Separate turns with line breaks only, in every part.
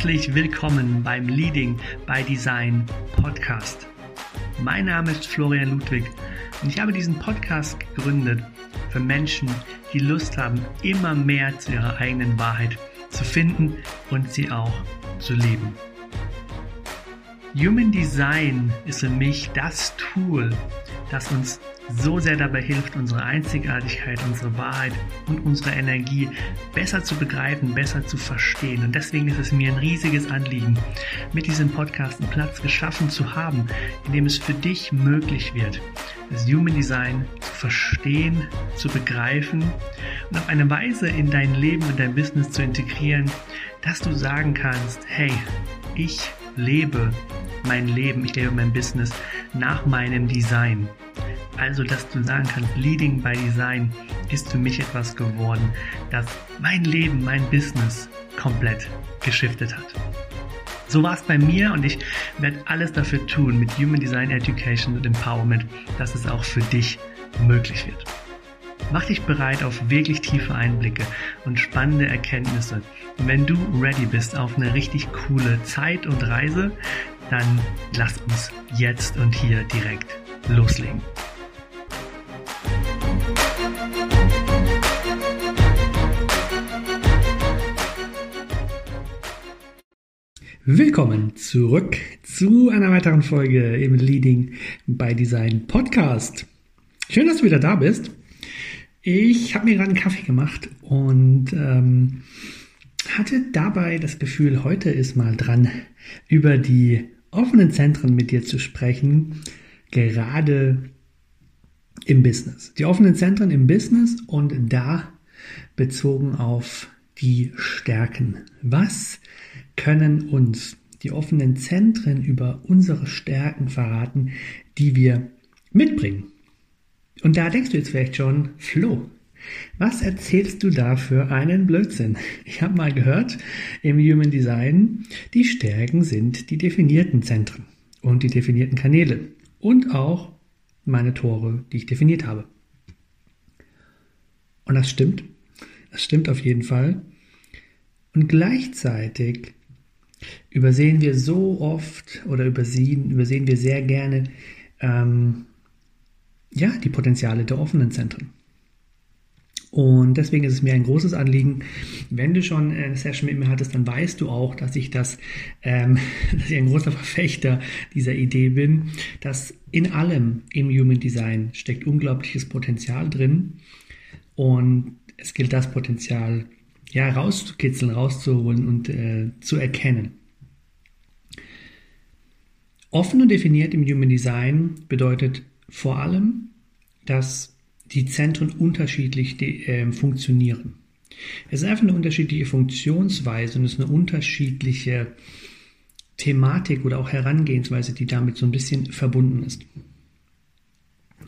Herzlich willkommen beim Leading by Design Podcast. Mein Name ist Florian Ludwig und ich habe diesen Podcast gegründet für Menschen, die Lust haben, immer mehr zu ihrer eigenen Wahrheit zu finden und sie auch zu leben. Human Design ist für mich das Tool, das uns so sehr dabei hilft, unsere Einzigartigkeit, unsere Wahrheit und unsere Energie besser zu begreifen, besser zu verstehen. Und deswegen ist es mir ein riesiges Anliegen, mit diesem Podcast einen Platz geschaffen zu haben, in dem es für dich möglich wird, das Human Design zu verstehen, zu begreifen und auf eine Weise in dein Leben und dein Business zu integrieren, dass du sagen kannst, hey, ich lebe mein Leben, ich lebe mein Business nach meinem Design. Also, dass du sagen kannst, Leading by Design ist für mich etwas geworden, das mein Leben, mein Business komplett geschiftet hat. So war es bei mir und ich werde alles dafür tun mit Human Design Education und Empowerment, dass es auch für dich möglich wird. Mach dich bereit auf wirklich tiefe Einblicke und spannende Erkenntnisse. Und wenn du ready bist auf eine richtig coole Zeit und Reise, dann lass uns jetzt und hier direkt loslegen. Willkommen zurück zu einer weiteren Folge im Leading by Design Podcast. Schön, dass du wieder da bist. Ich habe mir gerade einen Kaffee gemacht und ähm, hatte dabei das Gefühl, heute ist mal dran, über die offenen Zentren mit dir zu sprechen, gerade im Business. Die offenen Zentren im Business und da bezogen auf die Stärken. Was können uns die offenen Zentren über unsere Stärken verraten, die wir mitbringen? Und da denkst du jetzt vielleicht schon, Flo, was erzählst du da für einen Blödsinn? Ich habe mal gehört, im Human Design, die Stärken sind die definierten Zentren und die definierten Kanäle und auch meine Tore, die ich definiert habe. Und das stimmt. Das stimmt auf jeden Fall. Und gleichzeitig übersehen wir so oft oder übersehen, übersehen wir sehr gerne ähm, ja, die Potenziale der offenen Zentren. Und deswegen ist es mir ein großes Anliegen, wenn du schon eine Session mit mir hattest, dann weißt du auch, dass ich das, ähm, dass ich ein großer Verfechter dieser Idee bin, dass in allem im Human Design steckt unglaubliches Potenzial drin und es gilt das Potenzial ja rauszukitzeln, rauszuholen und äh, zu erkennen. Offen und definiert im Human Design bedeutet vor allem, dass die Zentren unterschiedlich äh, funktionieren. Es ist einfach eine unterschiedliche Funktionsweise und es ist eine unterschiedliche Thematik oder auch Herangehensweise, die damit so ein bisschen verbunden ist.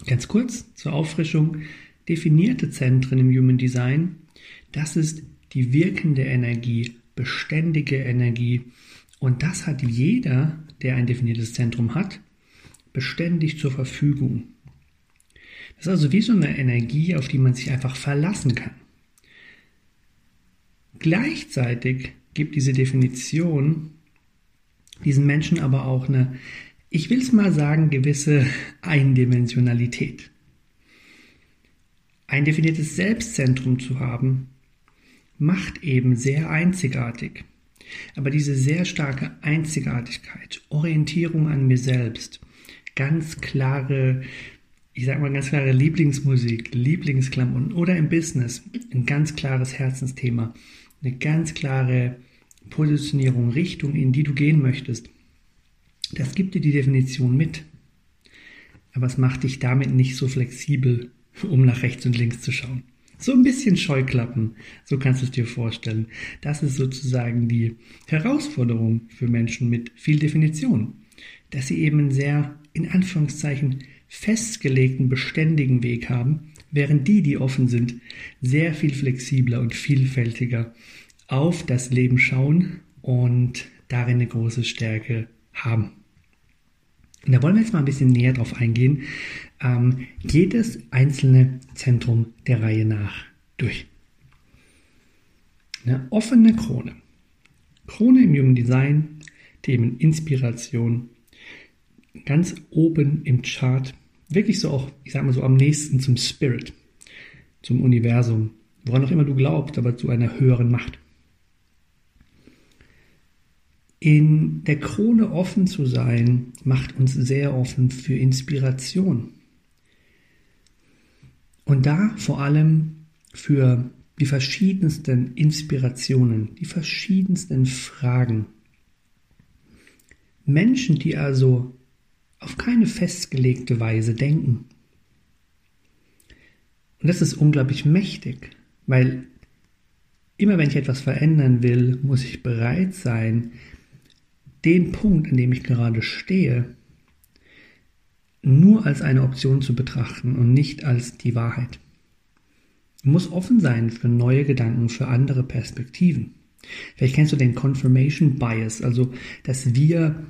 Ganz kurz zur Auffrischung. Definierte Zentren im Human Design, das ist die wirkende Energie, beständige Energie. Und das hat jeder, der ein definiertes Zentrum hat, beständig zur Verfügung. Das ist also wie so eine Energie, auf die man sich einfach verlassen kann. Gleichzeitig gibt diese Definition diesen Menschen aber auch eine, ich will es mal sagen, gewisse Eindimensionalität. Ein definiertes Selbstzentrum zu haben, macht eben sehr einzigartig. Aber diese sehr starke Einzigartigkeit, Orientierung an mir selbst, ganz klare, ich sag mal ganz klare Lieblingsmusik, Lieblingsklamotten oder im Business ein ganz klares Herzensthema, eine ganz klare Positionierung, Richtung, in die du gehen möchtest. Das gibt dir die Definition mit. Aber es macht dich damit nicht so flexibel, um nach rechts und links zu schauen. So ein bisschen Scheuklappen, so kannst du es dir vorstellen. Das ist sozusagen die Herausforderung für Menschen mit viel Definition, dass sie eben einen sehr, in Anführungszeichen, festgelegten, beständigen Weg haben, während die, die offen sind, sehr viel flexibler und vielfältiger auf das Leben schauen und darin eine große Stärke haben. Und da wollen wir jetzt mal ein bisschen näher drauf eingehen. Ähm, jedes einzelne Zentrum der Reihe nach durch. Eine offene Krone Krone im Human Design, Themen Inspiration, ganz oben im Chart, wirklich so auch, ich sag mal so am nächsten zum Spirit, zum Universum, woran auch immer du glaubst, aber zu einer höheren Macht. In der Krone offen zu sein, macht uns sehr offen für Inspiration. Und da vor allem für die verschiedensten Inspirationen, die verschiedensten Fragen. Menschen, die also auf keine festgelegte Weise denken. Und das ist unglaublich mächtig, weil immer wenn ich etwas verändern will, muss ich bereit sein, den Punkt, an dem ich gerade stehe, nur als eine Option zu betrachten und nicht als die Wahrheit. Man muss offen sein für neue Gedanken, für andere Perspektiven. Vielleicht kennst du den Confirmation Bias, also dass wir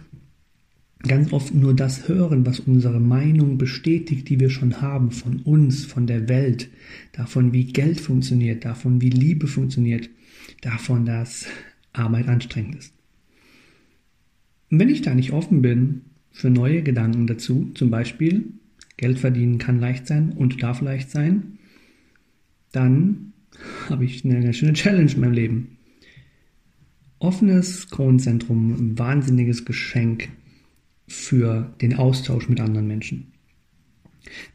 ganz oft nur das hören, was unsere Meinung bestätigt, die wir schon haben, von uns, von der Welt, davon, wie Geld funktioniert, davon, wie Liebe funktioniert, davon, dass Arbeit anstrengend ist. Und wenn ich da nicht offen bin für neue Gedanken dazu, zum Beispiel, Geld verdienen kann leicht sein und darf leicht sein, dann habe ich eine ganz schöne Challenge in meinem Leben. Offenes Kronenzentrum, ein wahnsinniges Geschenk für den Austausch mit anderen Menschen.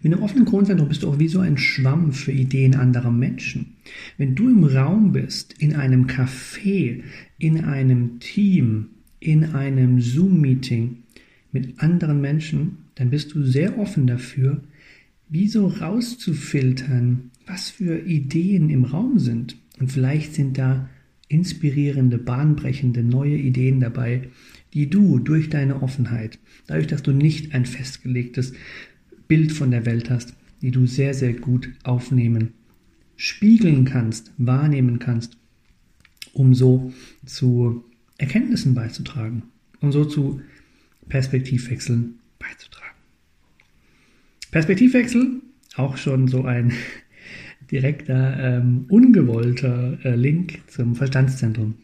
Mit einem offenen Kronenzentrum bist du auch wie so ein Schwamm für Ideen anderer Menschen. Wenn du im Raum bist, in einem Café, in einem Team, in einem Zoom-Meeting mit anderen Menschen, dann bist du sehr offen dafür, wie so rauszufiltern, was für Ideen im Raum sind. Und vielleicht sind da inspirierende, bahnbrechende neue Ideen dabei, die du durch deine Offenheit, dadurch, dass du nicht ein festgelegtes Bild von der Welt hast, die du sehr, sehr gut aufnehmen, spiegeln kannst, wahrnehmen kannst, um so zu Erkenntnissen beizutragen, um so zu Perspektivwechseln beizutragen. Perspektivwechsel, auch schon so ein direkter, ähm, ungewollter äh, Link zum Verstandszentrum.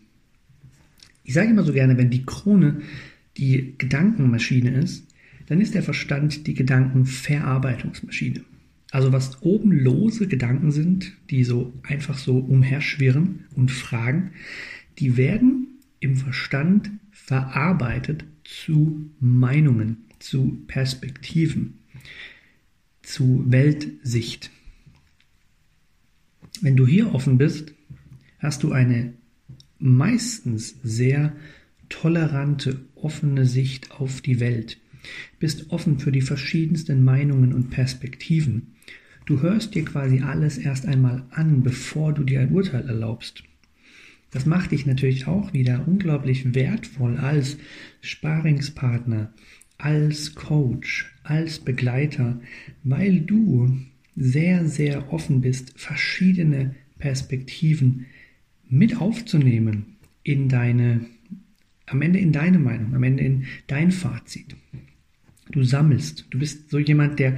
Ich sage immer so gerne, wenn die Krone die Gedankenmaschine ist, dann ist der Verstand die Gedankenverarbeitungsmaschine. Also was oben lose Gedanken sind, die so einfach so umherschwirren und fragen, die werden im Verstand verarbeitet zu Meinungen, zu Perspektiven, zu Weltsicht. Wenn du hier offen bist, hast du eine meistens sehr tolerante, offene Sicht auf die Welt, bist offen für die verschiedensten Meinungen und Perspektiven. Du hörst dir quasi alles erst einmal an, bevor du dir ein Urteil erlaubst. Das macht dich natürlich auch wieder unglaublich wertvoll als Sparingspartner, als Coach, als Begleiter, weil du sehr, sehr offen bist, verschiedene Perspektiven mit aufzunehmen in deine, am Ende in deine Meinung, am Ende in dein Fazit. Du sammelst. Du bist so jemand, der,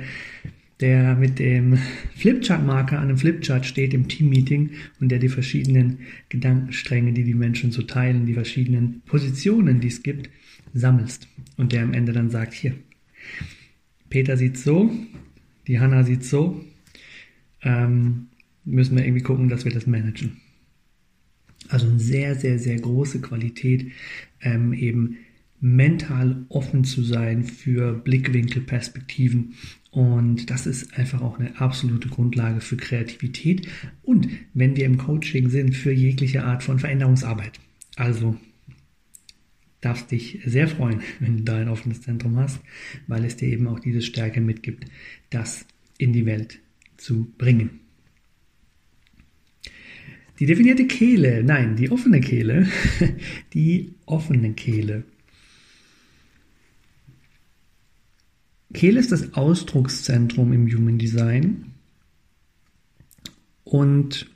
der mit dem Flipchart-Marker an einem Flipchart steht im Team-Meeting und der die verschiedenen Gedankenstränge, die die Menschen so teilen, die verschiedenen Positionen, die es gibt, sammelst. Und der am Ende dann sagt, hier, Peter sieht so, die Hanna sieht so, ähm, müssen wir irgendwie gucken, dass wir das managen. Also eine sehr, sehr, sehr große Qualität, ähm, eben mental offen zu sein für Blickwinkel, Perspektiven. Und das ist einfach auch eine absolute Grundlage für Kreativität und wenn wir im Coaching sind, für jegliche Art von Veränderungsarbeit. Also darfst dich sehr freuen, wenn du da ein offenes Zentrum hast, weil es dir eben auch diese Stärke mitgibt, das in die Welt zu bringen. Die definierte Kehle, nein, die offene Kehle, die offene Kehle. Kehle ist das Ausdruckszentrum im Human Design und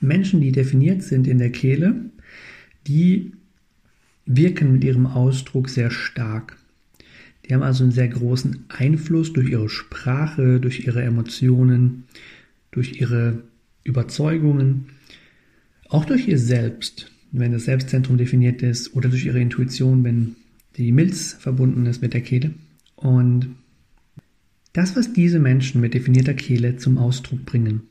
Menschen, die definiert sind in der Kehle, die wirken mit ihrem Ausdruck sehr stark. Die haben also einen sehr großen Einfluss durch ihre Sprache, durch ihre Emotionen, durch ihre Überzeugungen, auch durch ihr Selbst, wenn das Selbstzentrum definiert ist oder durch ihre Intuition, wenn die Milz verbunden ist mit der Kehle. Und das, was diese Menschen mit definierter Kehle zum Ausdruck bringen,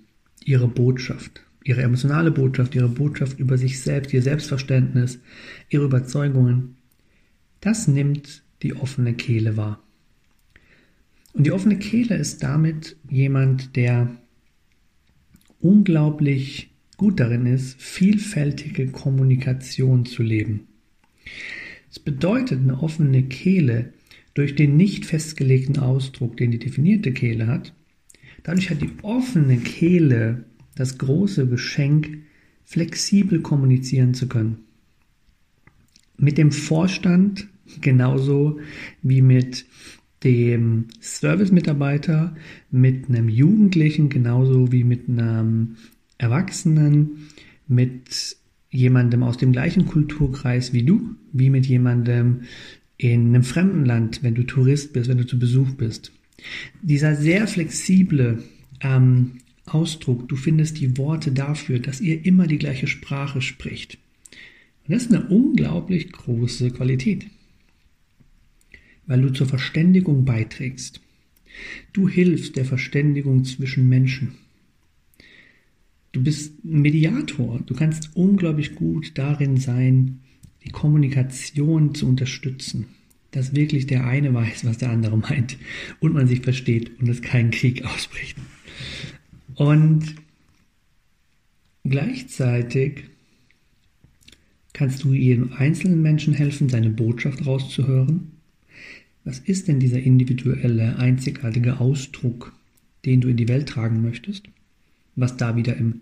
ihre Botschaft, ihre emotionale Botschaft, ihre Botschaft über sich selbst, ihr Selbstverständnis, ihre Überzeugungen, das nimmt die offene Kehle wahr. Und die offene Kehle ist damit jemand, der unglaublich gut darin ist, vielfältige Kommunikation zu leben. Es bedeutet, eine offene Kehle durch den nicht festgelegten Ausdruck, den die definierte Kehle hat, dadurch hat die offene Kehle das große Geschenk, flexibel kommunizieren zu können. Mit dem Vorstand genauso wie mit dem Service-Mitarbeiter, mit einem Jugendlichen genauso wie mit einem Erwachsenen, mit jemandem aus dem gleichen Kulturkreis wie du, wie mit jemandem in einem fremden Land, wenn du Tourist bist, wenn du zu Besuch bist. Dieser sehr flexible ähm, Ausdruck, du findest die Worte dafür, dass ihr immer die gleiche Sprache spricht. Und das ist eine unglaublich große Qualität, weil du zur Verständigung beiträgst. Du hilfst der Verständigung zwischen Menschen. Du bist Mediator. Du kannst unglaublich gut darin sein, die Kommunikation zu unterstützen. Dass wirklich der eine weiß, was der andere meint und man sich versteht und es kein Krieg ausbricht. Und gleichzeitig kannst du jedem einzelnen Menschen helfen, seine Botschaft rauszuhören. Was ist denn dieser individuelle, einzigartige Ausdruck, den du in die Welt tragen möchtest? was da wieder im,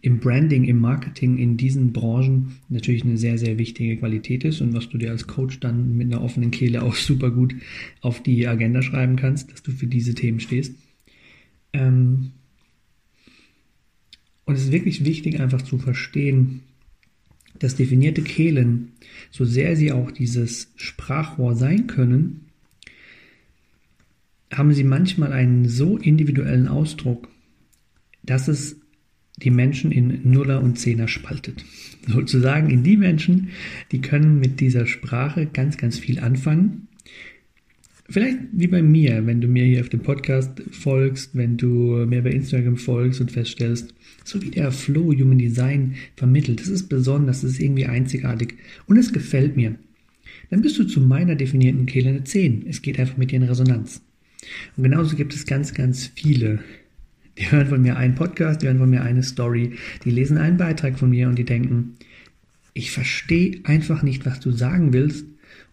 im Branding, im Marketing in diesen Branchen natürlich eine sehr, sehr wichtige Qualität ist und was du dir als Coach dann mit einer offenen Kehle auch super gut auf die Agenda schreiben kannst, dass du für diese Themen stehst. Ähm und es ist wirklich wichtig, einfach zu verstehen, dass definierte Kehlen, so sehr sie auch dieses Sprachrohr sein können, haben sie manchmal einen so individuellen Ausdruck, dass es die Menschen in Nuller und Zehner spaltet. Sozusagen in die Menschen, die können mit dieser Sprache ganz, ganz viel anfangen. Vielleicht wie bei mir, wenn du mir hier auf dem Podcast folgst, wenn du mir bei Instagram folgst und feststellst, so wie der Flow Human Design vermittelt, das ist besonders, das ist irgendwie einzigartig und es gefällt mir. Dann bist du zu meiner definierten Kehle eine 10. Es geht einfach mit dir in Resonanz. Und genauso gibt es ganz, ganz viele die hören von mir einen Podcast, die hören von mir eine Story, die lesen einen Beitrag von mir und die denken, ich verstehe einfach nicht, was du sagen willst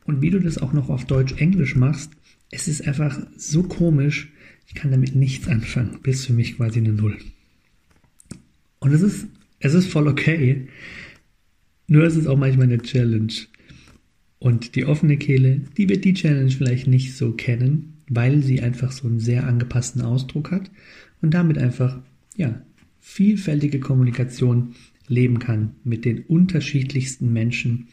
und wie du das auch noch auf Deutsch-Englisch machst. Es ist einfach so komisch, ich kann damit nichts anfangen. Bist für mich quasi eine Null. Und es ist, es ist voll okay. Nur ist es auch manchmal eine Challenge. Und die offene Kehle, die wird die Challenge vielleicht nicht so kennen, weil sie einfach so einen sehr angepassten Ausdruck hat und damit einfach, ja, vielfältige Kommunikation leben kann, mit den unterschiedlichsten Menschen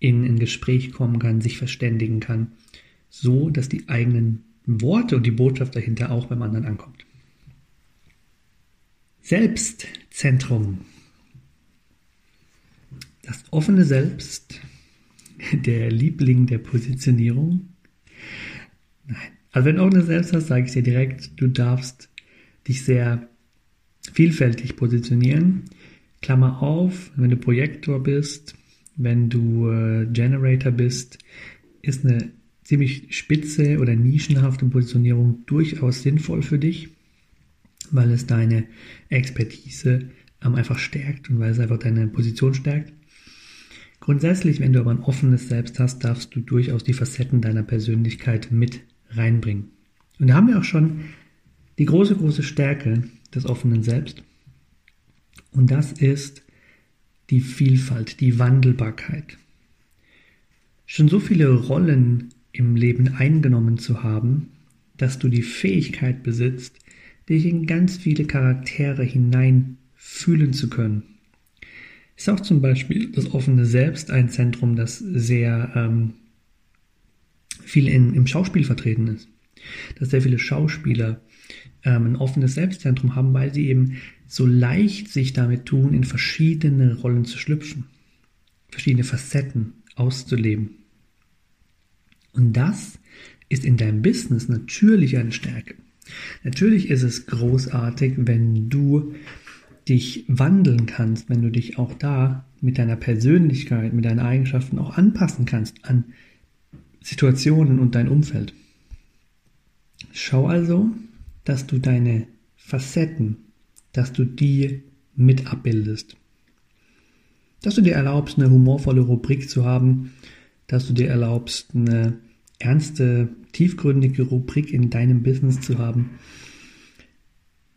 in ein Gespräch kommen kann, sich verständigen kann, so dass die eigenen Worte und die Botschaft dahinter auch beim anderen ankommt. Selbstzentrum. Das offene Selbst, der Liebling der Positionierung. Nein. Also wenn du offenes Selbst hast, sage ich dir direkt, du darfst dich sehr vielfältig positionieren. Klammer auf, wenn du Projektor bist, wenn du äh, Generator bist, ist eine ziemlich spitze oder nischenhafte Positionierung durchaus sinnvoll für dich, weil es deine Expertise ähm, einfach stärkt und weil es einfach deine Position stärkt. Grundsätzlich, wenn du aber ein offenes Selbst hast, darfst du durchaus die Facetten deiner Persönlichkeit mit reinbringen. Und da haben wir auch schon die große, große Stärke des offenen Selbst. Und das ist die Vielfalt, die Wandelbarkeit. Schon so viele Rollen im Leben eingenommen zu haben, dass du die Fähigkeit besitzt, dich in ganz viele Charaktere hinein fühlen zu können. Ist auch zum Beispiel das offene Selbst ein Zentrum, das sehr ähm, viel in, im Schauspiel vertreten ist. Dass sehr viele Schauspieler ähm, ein offenes Selbstzentrum haben, weil sie eben so leicht sich damit tun, in verschiedene Rollen zu schlüpfen. verschiedene Facetten auszuleben. Und das ist in deinem Business natürlich eine Stärke. Natürlich ist es großartig, wenn du dich wandeln kannst, wenn du dich auch da mit deiner Persönlichkeit, mit deinen Eigenschaften auch anpassen kannst an Situationen und dein Umfeld. Schau also, dass du deine Facetten, dass du die mit abbildest. Dass du dir erlaubst, eine humorvolle Rubrik zu haben, dass du dir erlaubst, eine ernste, tiefgründige Rubrik in deinem Business zu haben,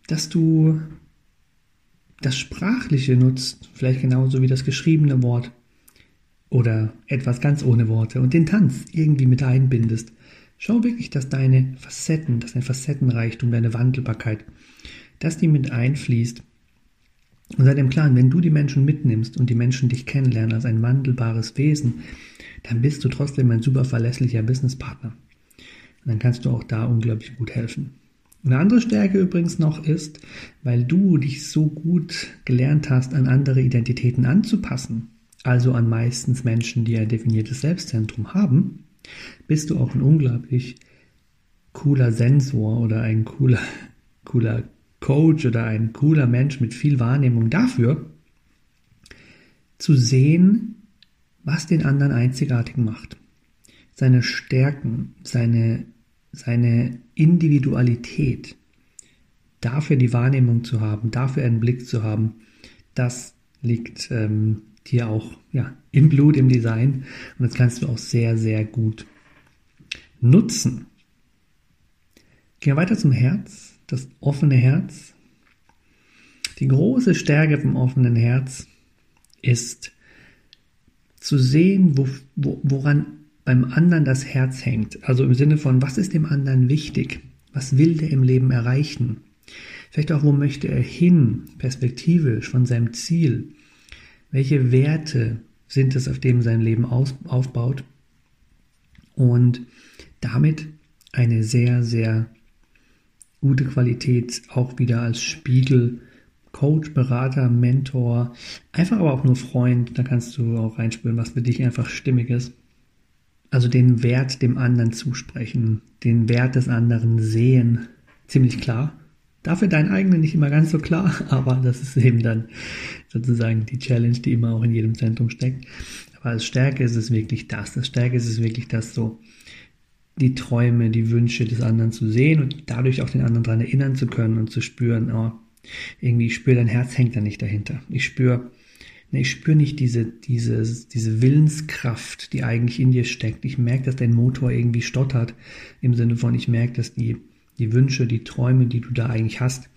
dass du das Sprachliche nutzt, vielleicht genauso wie das geschriebene Wort oder etwas ganz ohne Worte und den Tanz irgendwie mit einbindest. Schau wirklich, dass deine Facetten, dass dein Facettenreichtum, deine Wandelbarkeit, dass die mit einfließt. Und sei dem klar, wenn du die Menschen mitnimmst und die Menschen dich kennenlernen als ein wandelbares Wesen, dann bist du trotzdem ein super verlässlicher Businesspartner. Und dann kannst du auch da unglaublich gut helfen. Eine andere Stärke übrigens noch ist, weil du dich so gut gelernt hast, an andere Identitäten anzupassen, also an meistens Menschen, die ein definiertes Selbstzentrum haben, bist du auch ein unglaublich cooler Sensor oder ein cooler, cooler Coach oder ein cooler Mensch mit viel Wahrnehmung dafür, zu sehen, was den anderen einzigartig macht. Seine Stärken, seine seine Individualität, dafür die Wahrnehmung zu haben, dafür einen Blick zu haben, das liegt ähm, dir auch ja, im Blut, im Design und das kannst du auch sehr, sehr gut nutzen. Gehen wir weiter zum Herz, das offene Herz. Die große Stärke vom offenen Herz ist zu sehen, wo, wo, woran beim anderen das Herz hängt. Also im Sinne von, was ist dem anderen wichtig? Was will der im Leben erreichen? Vielleicht auch, wo möchte er hin, perspektivisch von seinem Ziel? Welche Werte sind es, auf dem sein Leben aus, aufbaut? Und damit eine sehr, sehr gute Qualität auch wieder als Spiegel, Coach, Berater, Mentor, einfach aber auch nur Freund. Da kannst du auch reinspüren, was für dich einfach stimmig ist. Also den Wert dem anderen zusprechen, den Wert des anderen sehen, ziemlich klar. Dafür dein eigener nicht immer ganz so klar, aber das ist eben dann sozusagen die Challenge, die immer auch in jedem Zentrum steckt. Aber als Stärke ist es wirklich das. Das Stärke ist es wirklich das so, die Träume, die Wünsche des anderen zu sehen und dadurch auch den anderen daran erinnern zu können und zu spüren, oh, irgendwie, ich spüre, dein Herz hängt da nicht dahinter. Ich spüre, ich spüre nicht diese, diese, diese Willenskraft, die eigentlich in dir steckt. Ich merke, dass dein Motor irgendwie stottert, im Sinne von, ich merke, dass die, die Wünsche, die Träume, die du da eigentlich hast,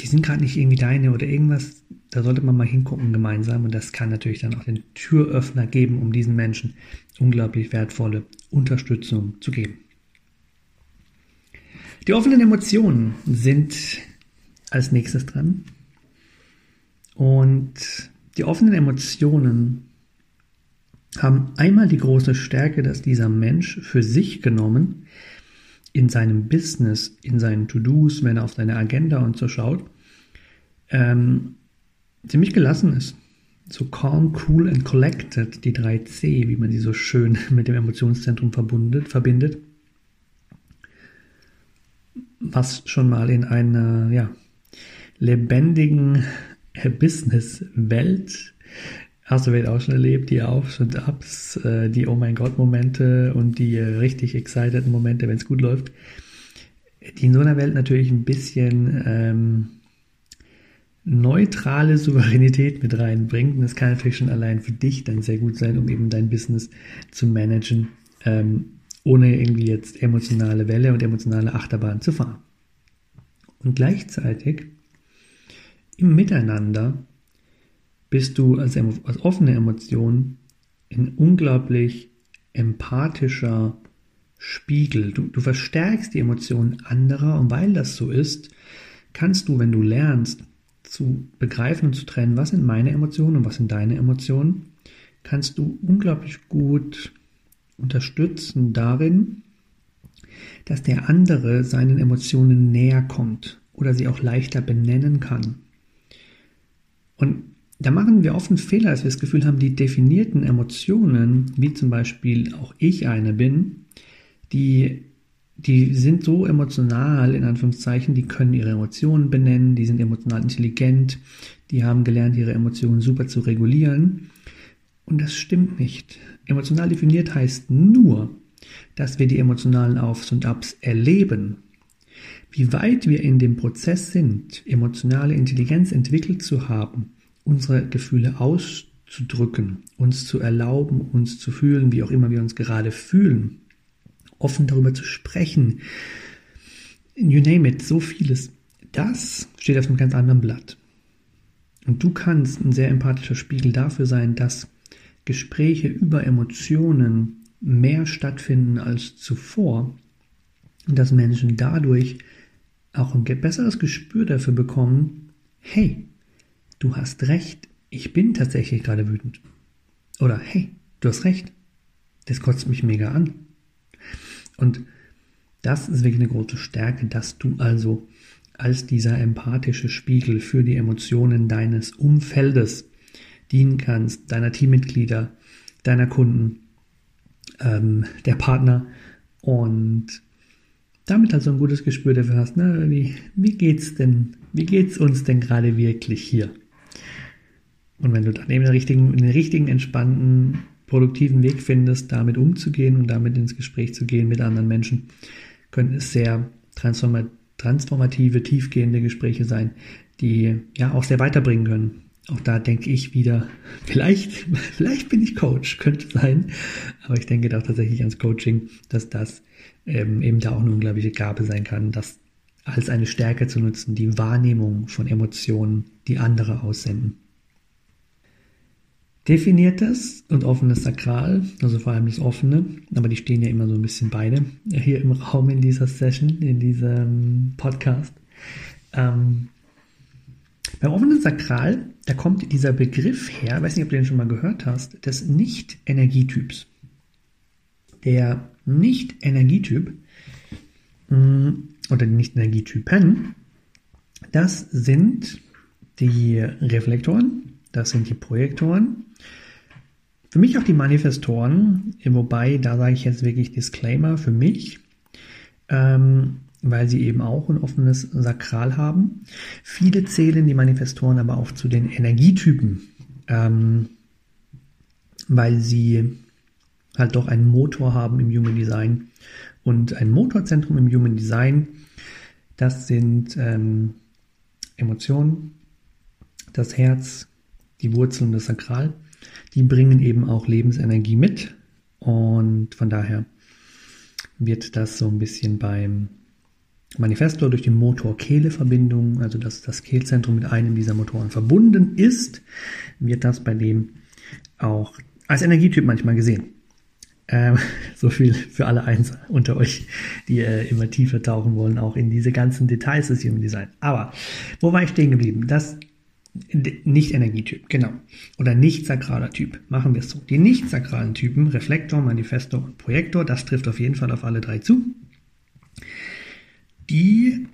die sind gerade nicht irgendwie deine oder irgendwas. Da sollte man mal hingucken gemeinsam und das kann natürlich dann auch den Türöffner geben, um diesen Menschen unglaublich wertvolle Unterstützung zu geben. Die offenen Emotionen sind als nächstes dran. Und die offenen Emotionen haben einmal die große Stärke, dass dieser Mensch für sich genommen in seinem Business, in seinen To-Dos, wenn er auf seine Agenda und so schaut, ähm, ziemlich gelassen ist. So calm, cool and collected, die 3C, wie man sie so schön mit dem Emotionszentrum verbundet, verbindet. Was schon mal in einer ja, lebendigen Business-Welt hast du vielleicht auch schon erlebt, die Aufs und Ups, äh, die Oh mein Gott-Momente und die äh, richtig excited Momente, wenn es gut läuft, die in so einer Welt natürlich ein bisschen ähm, neutrale Souveränität mit reinbringt. Und das kann natürlich schon allein für dich dann sehr gut sein, um eben dein Business zu managen, ähm, ohne irgendwie jetzt emotionale Welle und emotionale Achterbahn zu fahren. Und gleichzeitig im Miteinander bist du als, als offene Emotion ein unglaublich empathischer Spiegel. Du, du verstärkst die Emotionen anderer und weil das so ist, kannst du, wenn du lernst, zu begreifen und zu trennen, was sind meine Emotionen und was sind deine Emotionen, kannst du unglaublich gut unterstützen darin, dass der andere seinen Emotionen näher kommt oder sie auch leichter benennen kann. Und da machen wir oft einen Fehler, dass wir das Gefühl haben, die definierten Emotionen, wie zum Beispiel auch ich eine bin, die, die sind so emotional, in Anführungszeichen, die können ihre Emotionen benennen, die sind emotional intelligent, die haben gelernt, ihre Emotionen super zu regulieren. Und das stimmt nicht. Emotional definiert heißt nur, dass wir die emotionalen Aufs und Abs erleben. Wie weit wir in dem Prozess sind, emotionale Intelligenz entwickelt zu haben, unsere Gefühle auszudrücken, uns zu erlauben, uns zu fühlen, wie auch immer wir uns gerade fühlen, offen darüber zu sprechen, you name it, so vieles, das steht auf einem ganz anderen Blatt. Und du kannst ein sehr empathischer Spiegel dafür sein, dass Gespräche über Emotionen mehr stattfinden als zuvor und dass Menschen dadurch auch ein besseres Gespür dafür bekommen, hey, du hast recht, ich bin tatsächlich gerade wütend. Oder hey, du hast recht, das kotzt mich mega an. Und das ist wirklich eine große Stärke, dass du also als dieser empathische Spiegel für die Emotionen deines Umfeldes dienen kannst, deiner Teammitglieder, deiner Kunden, ähm, der Partner und damit also ein gutes Gespür dafür hast, na, wie, wie geht's denn, wie geht's uns denn gerade wirklich hier? Und wenn du dann eben den richtigen, den richtigen, entspannten, produktiven Weg findest, damit umzugehen und damit ins Gespräch zu gehen mit anderen Menschen, können es sehr transformative, tiefgehende Gespräche sein, die ja auch sehr weiterbringen können. Auch da denke ich wieder, vielleicht, vielleicht bin ich Coach, könnte sein, aber ich denke auch tatsächlich ans Coaching, dass das ähm, eben da auch eine unglaubliche Gabe sein kann, das als eine Stärke zu nutzen, die Wahrnehmung von Emotionen, die andere aussenden. Definiertes und offenes Sakral, also vor allem das offene, aber die stehen ja immer so ein bisschen beide hier im Raum in dieser Session, in diesem Podcast. Ähm, beim offenen Sakral, da kommt dieser Begriff her, weiß nicht, ob du den schon mal gehört hast, des Nicht-Energietyps. Der Nicht-Energietyp mm, oder die Nicht-Energietypen, das sind die Reflektoren, das sind die Projektoren, für mich auch die Manifestoren, wobei, da sage ich jetzt wirklich Disclaimer für mich, ähm, weil sie eben auch ein offenes Sakral haben. Viele zählen die Manifestoren aber auch zu den Energietypen, ähm, weil sie halt doch einen Motor haben im Human Design. Und ein Motorzentrum im Human Design, das sind ähm, Emotionen, das Herz, die Wurzeln des Sakral die bringen eben auch Lebensenergie mit. Und von daher wird das so ein bisschen beim Manifesto durch die Motor-Kehle-Verbindung, also dass das Kehlzentrum mit einem dieser Motoren verbunden ist, wird das bei dem auch als Energietyp manchmal gesehen. Ähm, so viel für alle Eins unter euch, die äh, immer tiefer tauchen wollen, auch in diese ganzen Details des Human Design. Aber wo war ich stehen geblieben? Das nicht Energietyp, genau. Oder nicht sakraler Typ. Machen wir es so. Die nicht sakralen Typen, Reflektor, Manifestor und Projektor, das trifft auf jeden Fall auf alle drei zu. Die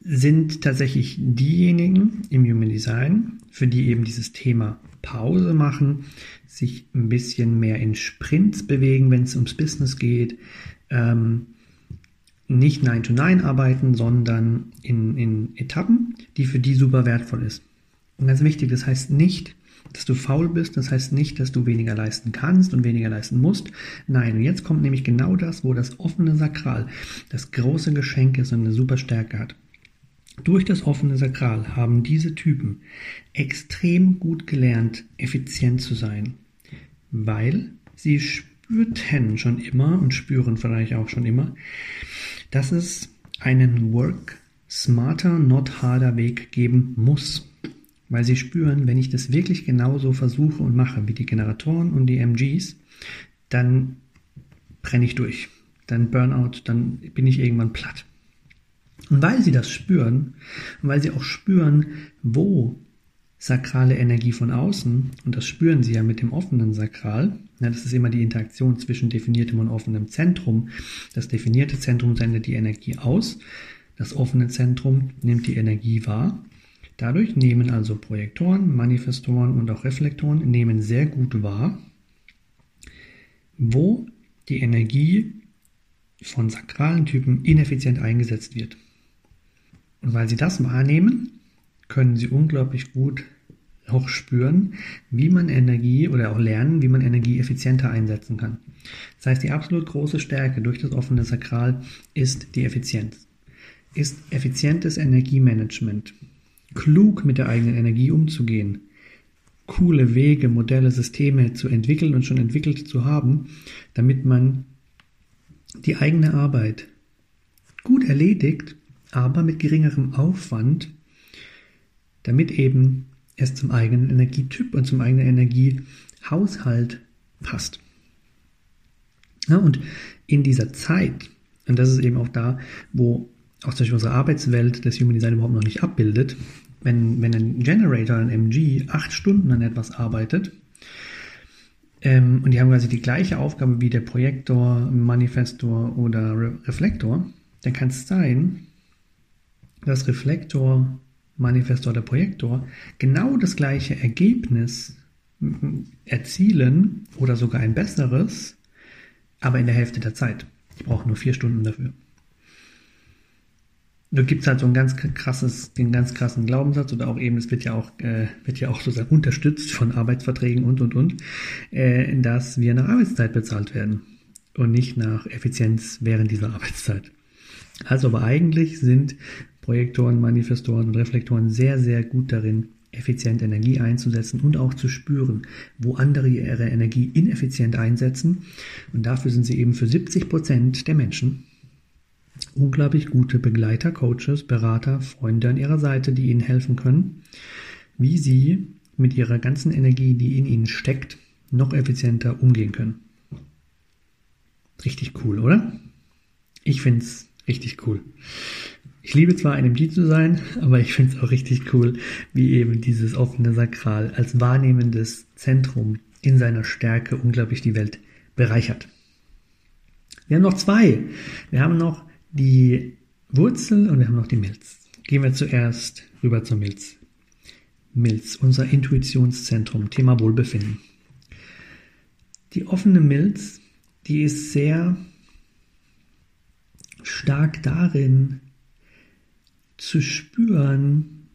sind tatsächlich diejenigen im Human Design, für die eben dieses Thema Pause machen, sich ein bisschen mehr in Sprints bewegen, wenn es ums Business geht, ähm, nicht 9 to 9 arbeiten, sondern in, in Etappen, die für die super wertvoll ist. Und ganz wichtig, das heißt nicht, dass du faul bist, das heißt nicht, dass du weniger leisten kannst und weniger leisten musst. Nein, und jetzt kommt nämlich genau das, wo das offene Sakral das große Geschenk ist und eine super Stärke hat. Durch das offene Sakral haben diese Typen extrem gut gelernt, effizient zu sein, weil sie spürten schon immer und spüren vielleicht auch schon immer, dass es einen Work smarter, not harder Weg geben muss. Weil sie spüren, wenn ich das wirklich genauso versuche und mache wie die Generatoren und die MGs, dann brenne ich durch. Dann Burnout, dann bin ich irgendwann platt. Und weil sie das spüren, weil sie auch spüren, wo sakrale Energie von außen, und das spüren Sie ja mit dem offenen Sakral, ja, das ist immer die Interaktion zwischen definiertem und offenem Zentrum. Das definierte Zentrum sendet die Energie aus, das offene Zentrum nimmt die Energie wahr, Dadurch nehmen also Projektoren, Manifestoren und auch Reflektoren nehmen sehr gut wahr, wo die Energie von sakralen Typen ineffizient eingesetzt wird. Und weil sie das wahrnehmen, können sie unglaublich gut auch spüren, wie man Energie oder auch lernen, wie man Energie effizienter einsetzen kann. Das heißt, die absolut große Stärke durch das offene Sakral ist die Effizienz. Ist effizientes Energiemanagement. Klug mit der eigenen Energie umzugehen. Coole Wege, Modelle, Systeme zu entwickeln und schon entwickelt zu haben, damit man die eigene Arbeit gut erledigt, aber mit geringerem Aufwand, damit eben es zum eigenen Energietyp und zum eigenen Energiehaushalt passt. Ja, und in dieser Zeit, und das ist eben auch da, wo auch zum Beispiel unsere Arbeitswelt das Human Design überhaupt noch nicht abbildet, wenn, wenn ein Generator, ein MG, acht Stunden an etwas arbeitet, ähm, und die haben quasi die gleiche Aufgabe wie der Projektor, Manifestor oder Re Reflektor, dann kann es sein, dass Reflektor, Manifestor oder Projektor genau das gleiche Ergebnis erzielen oder sogar ein besseres, aber in der Hälfte der Zeit. Ich brauche nur vier Stunden dafür. Da gibt es halt so ein ganz krasses, den ganz krassen Glaubenssatz oder auch eben, es wird ja auch, äh, wird ja auch sozusagen unterstützt von Arbeitsverträgen und und und, äh, dass wir nach Arbeitszeit bezahlt werden und nicht nach Effizienz während dieser Arbeitszeit. Also aber eigentlich sind Projektoren, Manifestoren und Reflektoren sehr, sehr gut darin, effizient Energie einzusetzen und auch zu spüren, wo andere ihre Energie ineffizient einsetzen. Und dafür sind sie eben für 70 Prozent der Menschen unglaublich gute Begleiter, Coaches, Berater, Freunde an ihrer Seite, die ihnen helfen können, wie sie mit ihrer ganzen Energie, die in ihnen steckt, noch effizienter umgehen können. Richtig cool, oder? Ich finde es richtig cool. Ich liebe zwar ein MG zu sein, aber ich finde es auch richtig cool, wie eben dieses offene Sakral als wahrnehmendes Zentrum in seiner Stärke unglaublich die Welt bereichert. Wir haben noch zwei. Wir haben noch die Wurzel und wir haben noch die Milz. Gehen wir zuerst rüber zur Milz. Milz, unser Intuitionszentrum, Thema Wohlbefinden. Die offene Milz, die ist sehr stark darin zu spüren,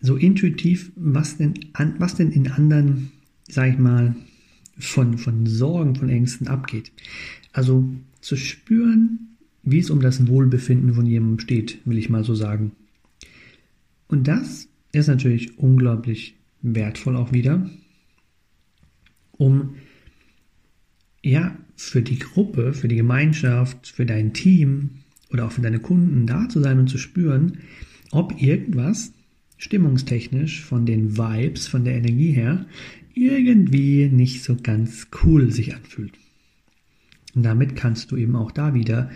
so intuitiv, was denn, was denn in anderen, sag ich mal, von, von Sorgen, von Ängsten abgeht. Also zu spüren, wie es um das Wohlbefinden von jemandem steht, will ich mal so sagen. Und das ist natürlich unglaublich wertvoll auch wieder, um ja für die Gruppe, für die Gemeinschaft, für dein Team oder auch für deine Kunden da zu sein und zu spüren, ob irgendwas stimmungstechnisch von den Vibes, von der Energie her, irgendwie nicht so ganz cool sich anfühlt. Und damit kannst du eben auch da wieder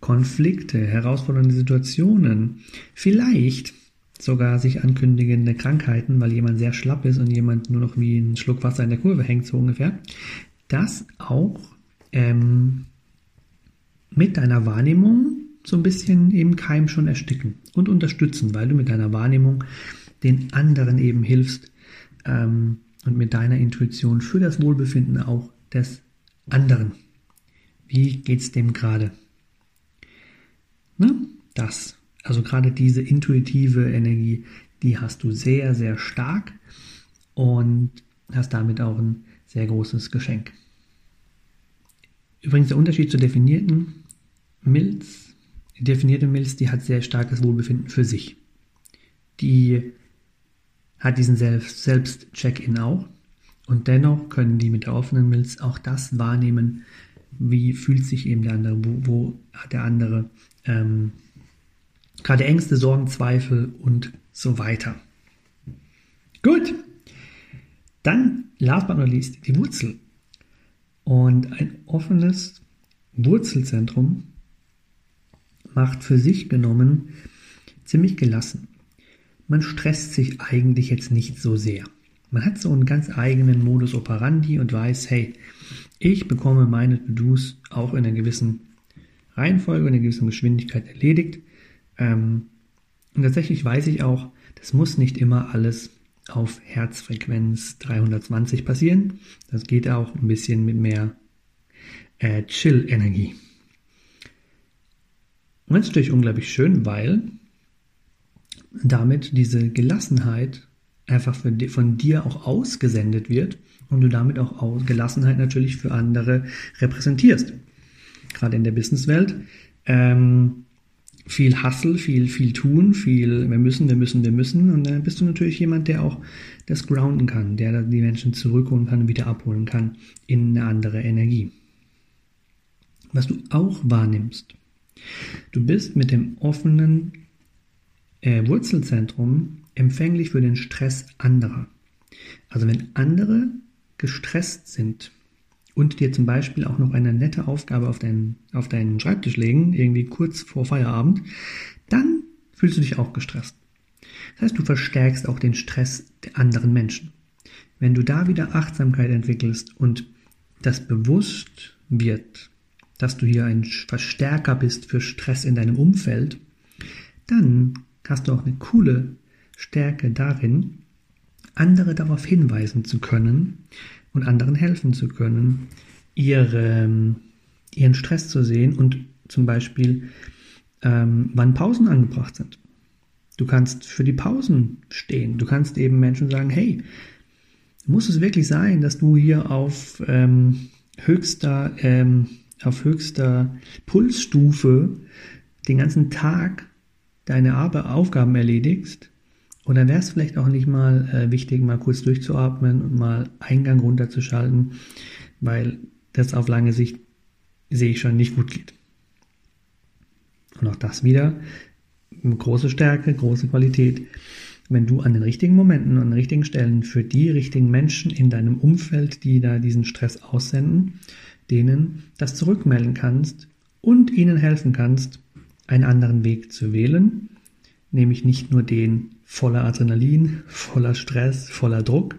Konflikte, herausfordernde Situationen, vielleicht sogar sich ankündigende Krankheiten, weil jemand sehr schlapp ist und jemand nur noch wie ein Schluck Wasser in der Kurve hängt, so ungefähr, das auch ähm, mit deiner Wahrnehmung so ein bisschen eben Keim schon ersticken und unterstützen, weil du mit deiner Wahrnehmung den anderen eben hilfst ähm, und mit deiner Intuition für das Wohlbefinden auch des anderen. Wie geht's dem gerade? Ne? Das, also gerade diese intuitive Energie, die hast du sehr, sehr stark und hast damit auch ein sehr großes Geschenk. Übrigens der Unterschied zur definierten Milz, die definierte Milz, die hat sehr starkes Wohlbefinden für sich. Die hat diesen Selbst-Check-In auch. Und dennoch können die mit der offenen Milz auch das wahrnehmen, wie fühlt sich eben der andere, wo, wo hat der andere ähm, gerade Ängste, Sorgen, Zweifel und so weiter. Gut. Dann, last but not least, die Wurzel. Und ein offenes Wurzelzentrum macht für sich genommen ziemlich gelassen. Man stresst sich eigentlich jetzt nicht so sehr. Man hat so einen ganz eigenen Modus operandi und weiß, hey, ich bekomme meine To-Dos auch in einer gewissen Reihenfolge, in einer gewissen Geschwindigkeit erledigt. Ähm, und tatsächlich weiß ich auch, Das muss nicht immer alles auf Herzfrequenz 320 passieren. Das geht auch ein bisschen mit mehr äh, Chill-Energie. Und das ist natürlich unglaublich schön, weil damit diese Gelassenheit einfach von dir auch ausgesendet wird und du damit auch Gelassenheit natürlich für andere repräsentierst. Gerade in der Businesswelt. Ähm, viel Hustle, viel, viel tun, viel wir müssen, wir müssen, wir müssen. Und dann bist du natürlich jemand, der auch das grounden kann, der die Menschen zurückholen kann und wieder abholen kann in eine andere Energie. Was du auch wahrnimmst, du bist mit dem offenen äh, Wurzelzentrum empfänglich für den Stress anderer. Also wenn andere gestresst sind und dir zum Beispiel auch noch eine nette Aufgabe auf deinen, auf deinen Schreibtisch legen, irgendwie kurz vor Feierabend, dann fühlst du dich auch gestresst. Das heißt, du verstärkst auch den Stress der anderen Menschen. Wenn du da wieder Achtsamkeit entwickelst und das bewusst wird, dass du hier ein Verstärker bist für Stress in deinem Umfeld, dann hast du auch eine coole Stärke darin, andere darauf hinweisen zu können und anderen helfen zu können, ihre, ihren Stress zu sehen und zum Beispiel, ähm, wann Pausen angebracht sind. Du kannst für die Pausen stehen. Du kannst eben Menschen sagen, hey, muss es wirklich sein, dass du hier auf ähm, höchster, ähm, auf höchster Pulsstufe den ganzen Tag deine Aufgaben erledigst? Und dann wäre es vielleicht auch nicht mal äh, wichtig, mal kurz durchzuatmen und mal Eingang runterzuschalten, weil das auf lange Sicht sehe ich schon nicht gut geht. Und auch das wieder große Stärke, große Qualität. Wenn du an den richtigen Momenten und an den richtigen Stellen für die richtigen Menschen in deinem Umfeld, die da diesen Stress aussenden, denen das zurückmelden kannst und ihnen helfen kannst, einen anderen Weg zu wählen, nämlich nicht nur den voller Adrenalin, voller Stress, voller Druck,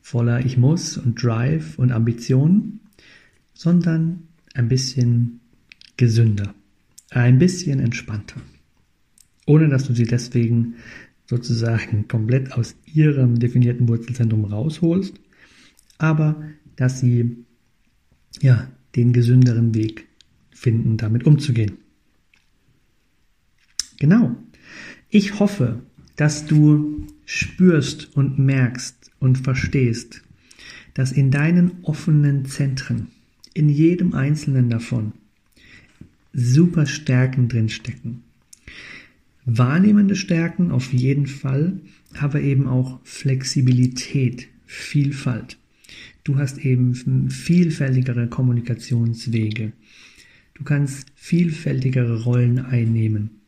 voller Ich muss und Drive und Ambition, sondern ein bisschen gesünder, ein bisschen entspannter, ohne dass du sie deswegen sozusagen komplett aus ihrem definierten Wurzelzentrum rausholst, aber dass sie ja den gesünderen Weg finden, damit umzugehen. Genau. Ich hoffe, dass du spürst und merkst und verstehst, dass in deinen offenen Zentren, in jedem einzelnen davon, super Stärken drinstecken. Wahrnehmende Stärken auf jeden Fall, aber eben auch Flexibilität, Vielfalt. Du hast eben vielfältigere Kommunikationswege. Du kannst vielfältigere Rollen einnehmen.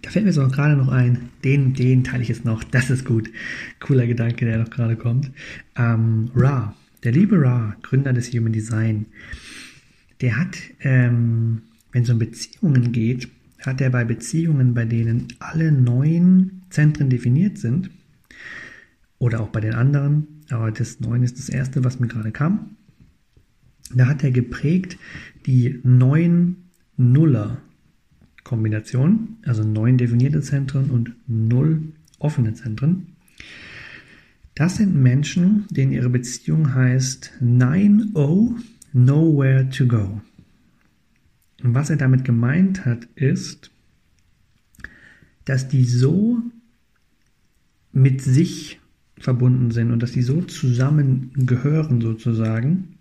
Da fällt mir so gerade noch ein, den, den teile ich jetzt noch, das ist gut. Cooler Gedanke, der noch gerade kommt. Ähm, Ra, der liebe Ra, Gründer des Human Design, der hat, ähm, wenn es um Beziehungen geht, hat er bei Beziehungen, bei denen alle neun Zentren definiert sind, oder auch bei den anderen, aber das neun ist das erste, was mir gerade kam, da hat er geprägt die neun Nuller Kombination, also neun definierte Zentren und null offene Zentren. Das sind Menschen, denen ihre Beziehung heißt 9-0, Nowhere to Go. Und was er damit gemeint hat, ist, dass die so mit sich verbunden sind und dass die so zusammengehören sozusagen,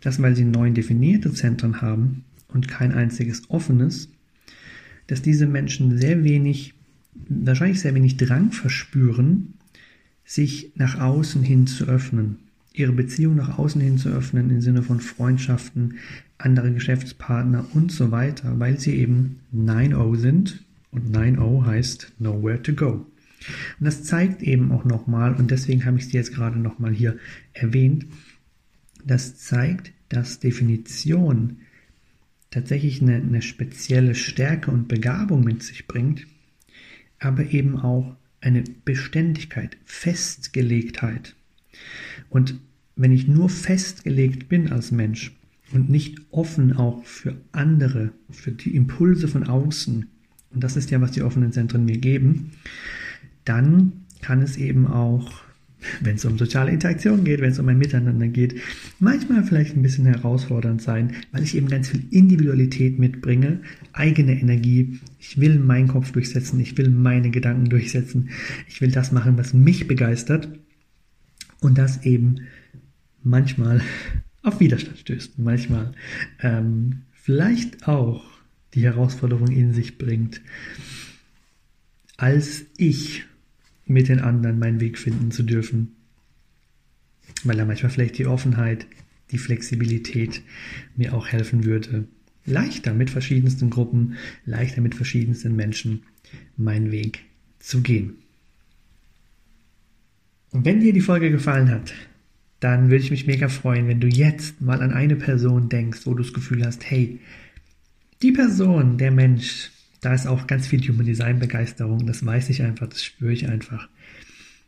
dass weil sie neun definierte Zentren haben und kein einziges offenes, dass diese Menschen sehr wenig, wahrscheinlich sehr wenig Drang verspüren, sich nach außen hin zu öffnen, ihre Beziehung nach außen hin zu öffnen im Sinne von Freundschaften, andere Geschäftspartner und so weiter, weil sie eben 9-0 sind und 9-0 heißt Nowhere to Go. Und das zeigt eben auch nochmal, und deswegen habe ich es jetzt gerade nochmal hier erwähnt, das zeigt, dass Definition tatsächlich eine, eine spezielle Stärke und Begabung mit sich bringt, aber eben auch eine Beständigkeit, Festgelegtheit. Und wenn ich nur festgelegt bin als Mensch und nicht offen auch für andere, für die Impulse von außen, und das ist ja, was die offenen Zentren mir geben, dann kann es eben auch, wenn es um soziale Interaktion geht, wenn es um ein Miteinander geht, manchmal vielleicht ein bisschen herausfordernd sein, weil ich eben ganz viel Individualität mitbringe, eigene Energie. Ich will meinen Kopf durchsetzen, ich will meine Gedanken durchsetzen, ich will das machen, was mich begeistert und das eben manchmal auf Widerstand stößt, manchmal ähm, vielleicht auch die Herausforderung in sich bringt, als ich mit den anderen meinen Weg finden zu dürfen, weil da manchmal vielleicht die Offenheit, die Flexibilität mir auch helfen würde, leichter mit verschiedensten Gruppen, leichter mit verschiedensten Menschen meinen Weg zu gehen. Und wenn dir die Folge gefallen hat, dann würde ich mich mega freuen, wenn du jetzt mal an eine Person denkst, wo du das Gefühl hast, hey, die Person, der Mensch, da ist auch ganz viel Human Design Begeisterung, das weiß ich einfach, das spüre ich einfach.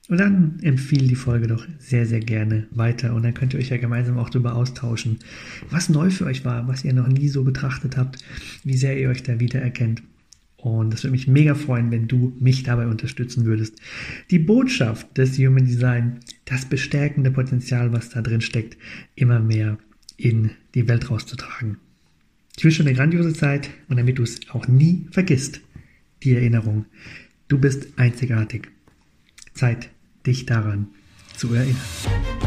Und dann empfehle die Folge doch sehr, sehr gerne weiter und dann könnt ihr euch ja gemeinsam auch darüber austauschen, was neu für euch war, was ihr noch nie so betrachtet habt, wie sehr ihr euch da wiedererkennt. Und das würde mich mega freuen, wenn du mich dabei unterstützen würdest. Die Botschaft des Human Design, das bestärkende Potenzial, was da drin steckt, immer mehr in die Welt rauszutragen. Ich wünsche dir eine grandiose Zeit und damit du es auch nie vergisst, die Erinnerung, du bist einzigartig. Zeit, dich daran zu erinnern.